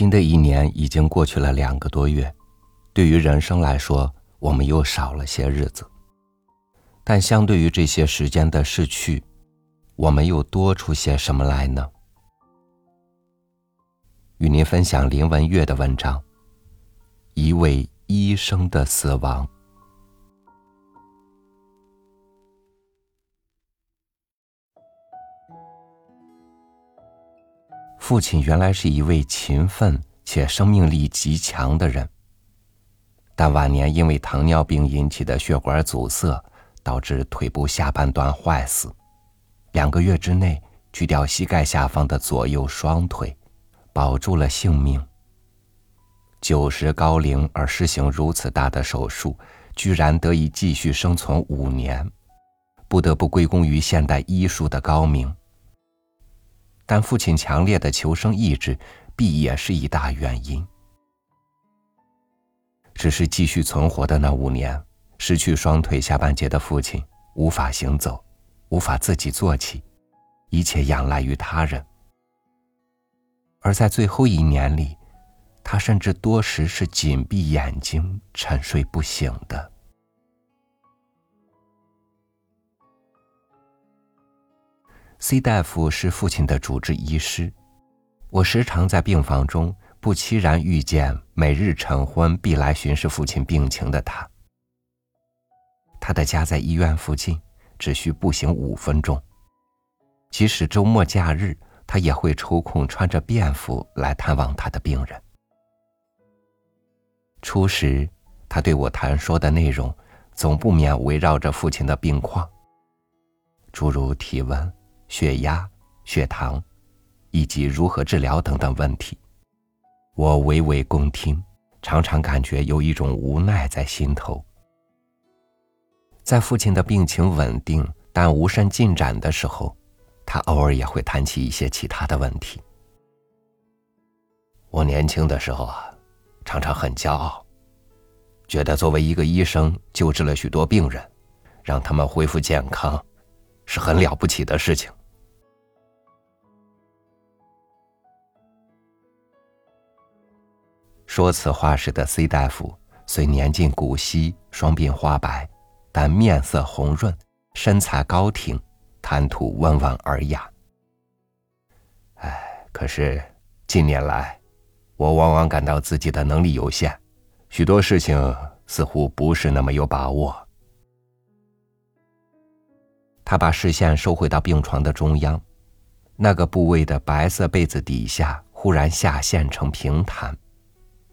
新的一年已经过去了两个多月，对于人生来说，我们又少了些日子。但相对于这些时间的逝去，我们又多出些什么来呢？与您分享林文月的文章《一位医生的死亡》。父亲原来是一位勤奋且生命力极强的人，但晚年因为糖尿病引起的血管阻塞，导致腿部下半段坏死，两个月之内锯掉膝盖下方的左右双腿，保住了性命。九十高龄而施行如此大的手术，居然得以继续生存五年，不得不归功于现代医术的高明。但父亲强烈的求生意志，必也是一大原因。只是继续存活的那五年，失去双腿下半截的父亲无法行走，无法自己坐起，一切仰赖于他人。而在最后一年里，他甚至多时是紧闭眼睛沉睡不醒的。C 大夫是父亲的主治医师，我时常在病房中不期然遇见每日晨昏必来巡视父亲病情的他。他的家在医院附近，只需步行五分钟。即使周末假日，他也会抽空穿着便服来探望他的病人。初时，他对我谈说的内容，总不免围绕着父亲的病况，诸如体温。血压、血糖，以及如何治疗等等问题，我娓娓恭听，常常感觉有一种无奈在心头。在父亲的病情稳定但无甚进展的时候，他偶尔也会谈起一些其他的问题。我年轻的时候啊，常常很骄傲，觉得作为一个医生救治了许多病人，让他们恢复健康，是很了不起的事情。说此话时的 C 大夫虽年近古稀，双鬓花白，但面色红润，身材高挺，谈吐温文尔雅。哎，可是近年来，我往往感到自己的能力有限，许多事情似乎不是那么有把握。他把视线收回到病床的中央，那个部位的白色被子底下忽然下陷成平坦。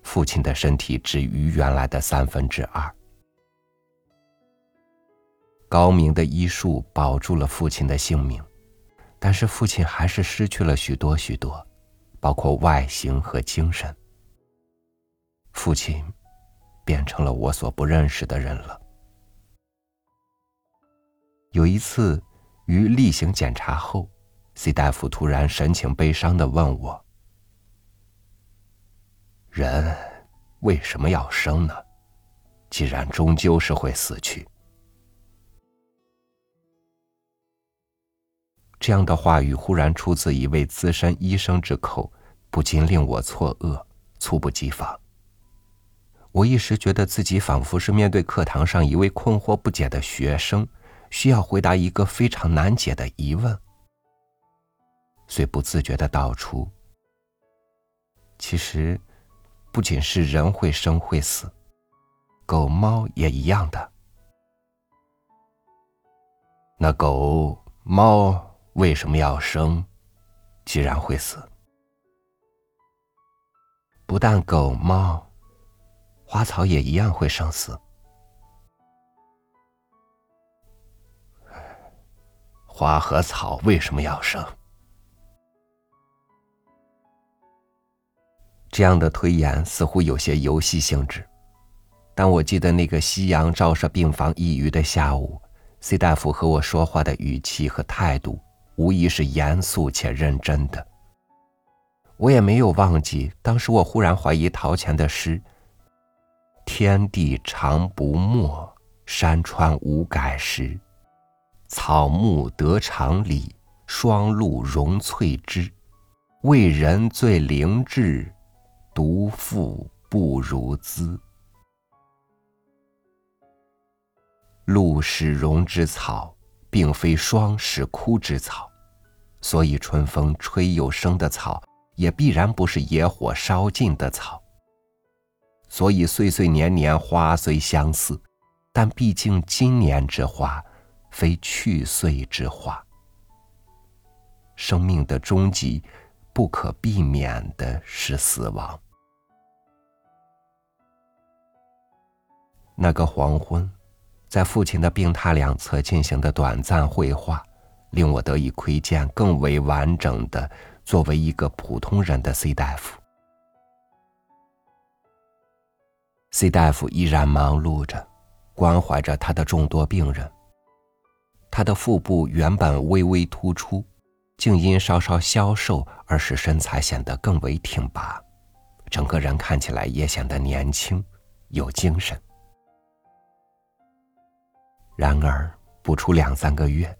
父亲的身体只余原来的三分之二。高明的医术保住了父亲的性命，但是父亲还是失去了许多许多，包括外形和精神。父亲变成了我所不认识的人了。有一次，于例行检查后，C 大夫突然神情悲伤的问我。人为什么要生呢？既然终究是会死去。这样的话语忽然出自一位资深医生之口，不禁令我错愕，猝不及防。我一时觉得自己仿佛是面对课堂上一位困惑不解的学生，需要回答一个非常难解的疑问，遂不自觉的道出：“其实。”不仅是人会生会死，狗猫也一样的。那狗猫为什么要生？既然会死，不但狗猫，花草也一样会生死。花和草为什么要生？这样的推演似乎有些游戏性质，但我记得那个夕阳照射病房一隅的下午，C 大夫和我说话的语气和态度，无疑是严肃且认真的。我也没有忘记，当时我忽然怀疑陶潜的诗：“天地常不没，山川无改时，草木得常理，霜露融翠枝，为人最灵智。”独负不如兹。露始荣之草，并非霜始枯之草，所以春风吹又生的草，也必然不是野火烧尽的草。所以岁岁年年花虽相似，但毕竟今年之花，非去岁之花。生命的终极，不可避免的是死亡。那个黄昏，在父亲的病榻两侧进行的短暂会话，令我得以窥见更为完整的作为一个普通人的 C 大夫。C 大夫依然忙碌着，关怀着他的众多病人。他的腹部原本微微突出，竟因稍稍消瘦而使身材显得更为挺拔，整个人看起来也显得年轻有精神。然而，不出两三个月，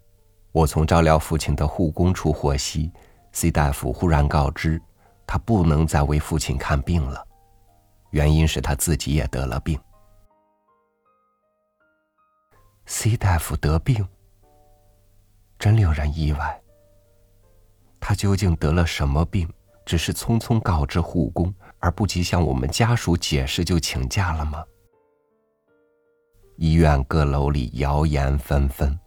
我从照料父亲的护工处获悉，C 大夫忽然告知，他不能再为父亲看病了，原因是他自己也得了病。C 大夫得病，真令人意外。他究竟得了什么病？只是匆匆告知护工，而不及向我们家属解释就请假了吗？医院各楼里谣言纷纷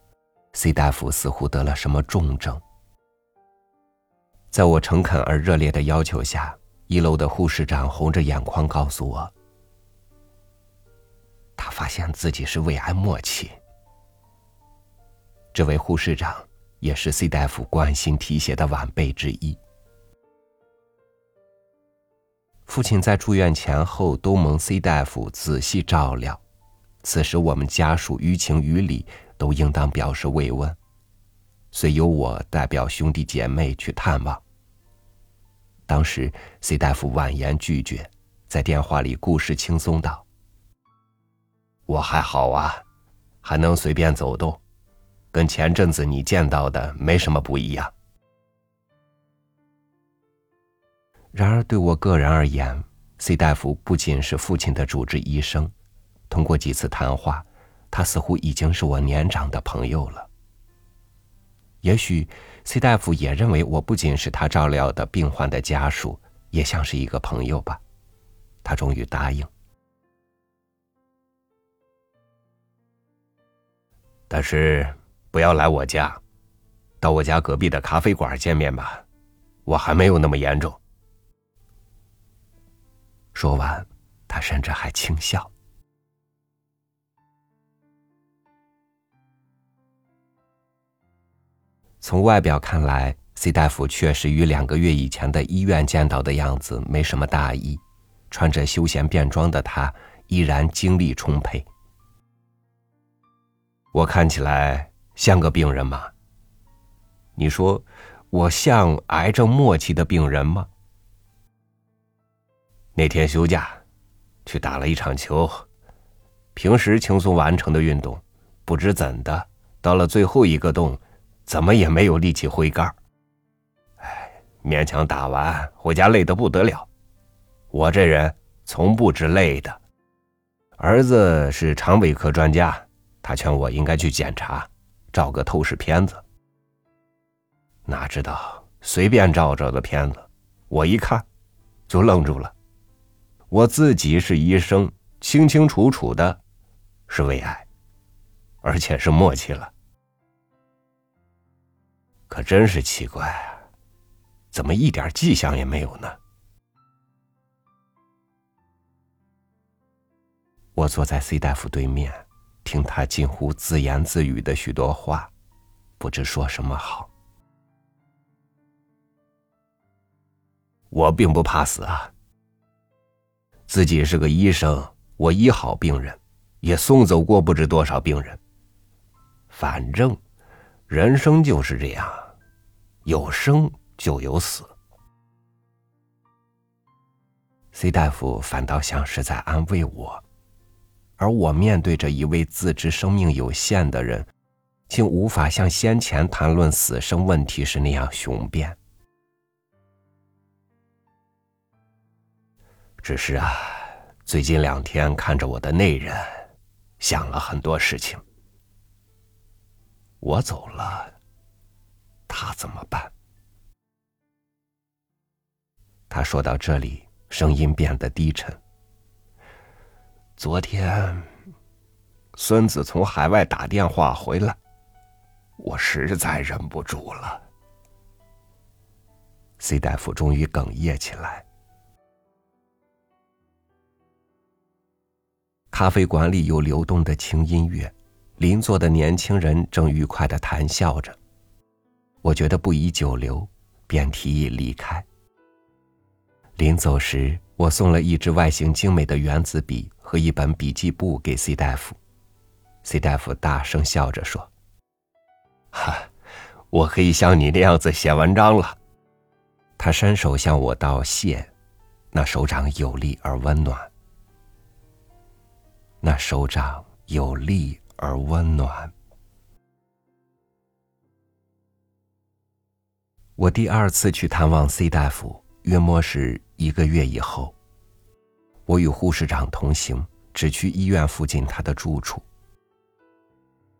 ，C 大夫似乎得了什么重症。在我诚恳而热烈的要求下，一楼的护士长红着眼眶告诉我，他发现自己是胃癌末期。这位护士长也是 C 大夫关心提携的晚辈之一。父亲在住院前后都蒙 C 大夫仔细照料。此时，我们家属于情于理都应当表示慰问，遂由我代表兄弟姐妹去探望。当时，C 大夫婉言拒绝，在电话里故事轻松道：“我还好啊，还能随便走动，跟前阵子你见到的没什么不一样。”然而，对我个人而言，C 大夫不仅是父亲的主治医生。通过几次谈话，他似乎已经是我年长的朋友了。也许 C 大夫也认为我不仅是他照料的病患的家属，也像是一个朋友吧。他终于答应。但是不要来我家，到我家隔壁的咖啡馆见面吧。我还没有那么严重。说完，他甚至还轻笑。从外表看来，C 大夫确实与两个月以前的医院见到的样子没什么大异。穿着休闲便装的他，依然精力充沛。我看起来像个病人吗？你说，我像癌症末期的病人吗？那天休假，去打了一场球。平时轻松完成的运动，不知怎的，到了最后一个洞。怎么也没有力气挥杆哎，勉强打完回家累得不得了。我这人从不知累的。儿子是肠胃科专家，他劝我应该去检查，照个透视片子。哪知道随便照照的片子，我一看就愣住了。我自己是医生，清清楚楚的，是胃癌，而且是末期了。可真是奇怪啊，怎么一点迹象也没有呢？我坐在 C 大夫对面，听他近乎自言自语的许多话，不知说什么好。我并不怕死啊，自己是个医生，我医好病人，也送走过不知多少病人。反正人生就是这样。有生就有死。C 大夫反倒像是在安慰我，而我面对着一位自知生命有限的人，竟无法像先前谈论死生问题时那样雄辩。只是啊，最近两天看着我的内人，想了很多事情。我走了，他怎么办？他说到这里，声音变得低沉。昨天，孙子从海外打电话回来，我实在忍不住了。C 大夫终于哽咽起来。咖啡馆里有流动的轻音乐。邻座的年轻人正愉快的谈笑着，我觉得不宜久留，便提议离开。临走时，我送了一支外形精美的原子笔和一本笔记簿给 C 大夫。C 大夫大声笑着说：“哈，我可以像你那样子写文章了。”他伸手向我道谢，那手掌有力而温暖，那手掌有力。而温暖。我第二次去探望 C 大夫，约莫是一个月以后。我与护士长同行，只去医院附近他的住处。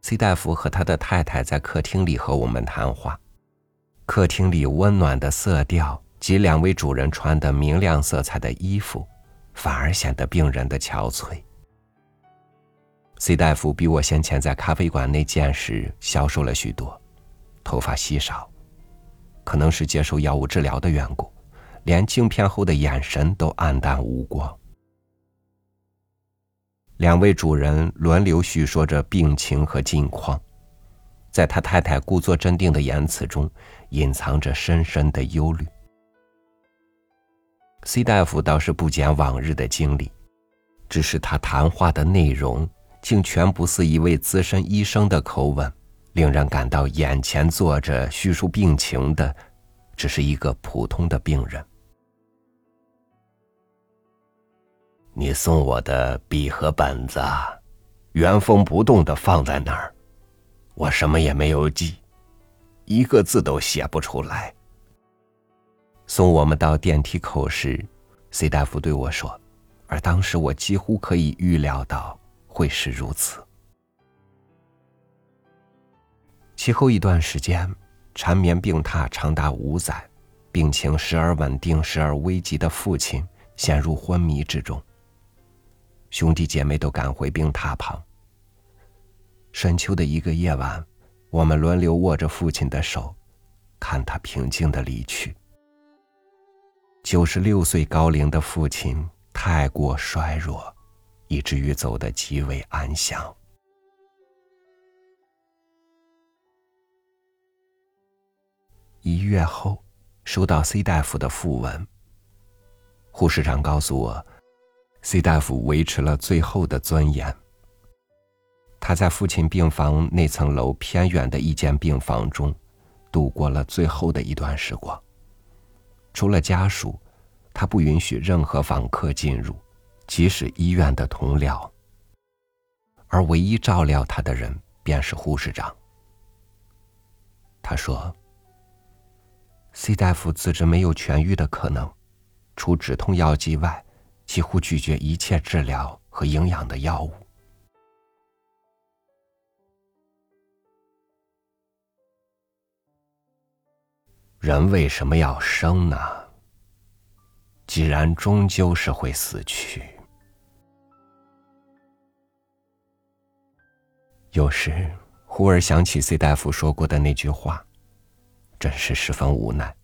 C 大夫和他的太太在客厅里和我们谈话。客厅里温暖的色调及两位主人穿的明亮色彩的衣服，反而显得病人的憔悴。C 大夫比我先前在咖啡馆内见时消瘦了许多，头发稀少，可能是接受药物治疗的缘故，连镜片后的眼神都黯淡无光。两位主人轮流叙说着病情和近况，在他太太故作镇定的言辞中，隐藏着深深的忧虑。C 大夫倒是不减往日的经历，只是他谈话的内容。竟全不似一位资深医生的口吻，令人感到眼前坐着叙述病情的，只是一个普通的病人。你送我的笔和本子，原封不动的放在那儿，我什么也没有记，一个字都写不出来。送我们到电梯口时，C 大夫对我说，而当时我几乎可以预料到。会是如此。其后一段时间，缠绵病榻长达五载，病情时而稳定，时而危急的父亲陷入昏迷之中。兄弟姐妹都赶回病榻旁。深秋的一个夜晚，我们轮流握着父亲的手，看他平静的离去。九十六岁高龄的父亲太过衰弱。以至于走得极为安详。一月后，收到 C 大夫的讣文。护士长告诉我，C 大夫维持了最后的尊严。他在父亲病房那层楼偏远的一间病房中，度过了最后的一段时光。除了家属，他不允许任何访客进入。即使医院的同僚，而唯一照料他的人便是护士长。他说：“C 大夫自知没有痊愈的可能，除止痛药剂外，几乎拒绝一切治疗和营养的药物。人为什么要生呢？既然终究是会死去。”有时，忽而想起 C 大夫说过的那句话，真是十分无奈。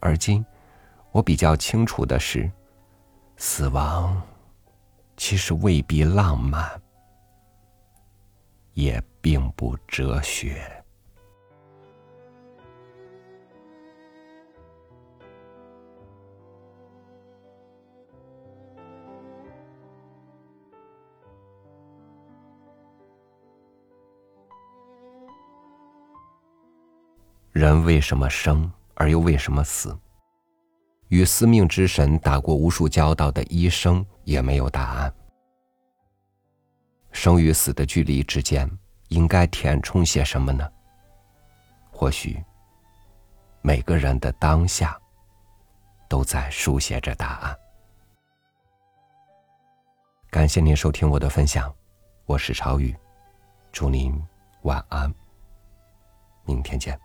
而今，我比较清楚的是，死亡其实未必浪漫，也并不哲学。人为什么生，而又为什么死？与司命之神打过无数交道的医生也没有答案。生与死的距离之间，应该填充些什么呢？或许，每个人的当下，都在书写着答案。感谢您收听我的分享，我是朝宇，祝您晚安，明天见。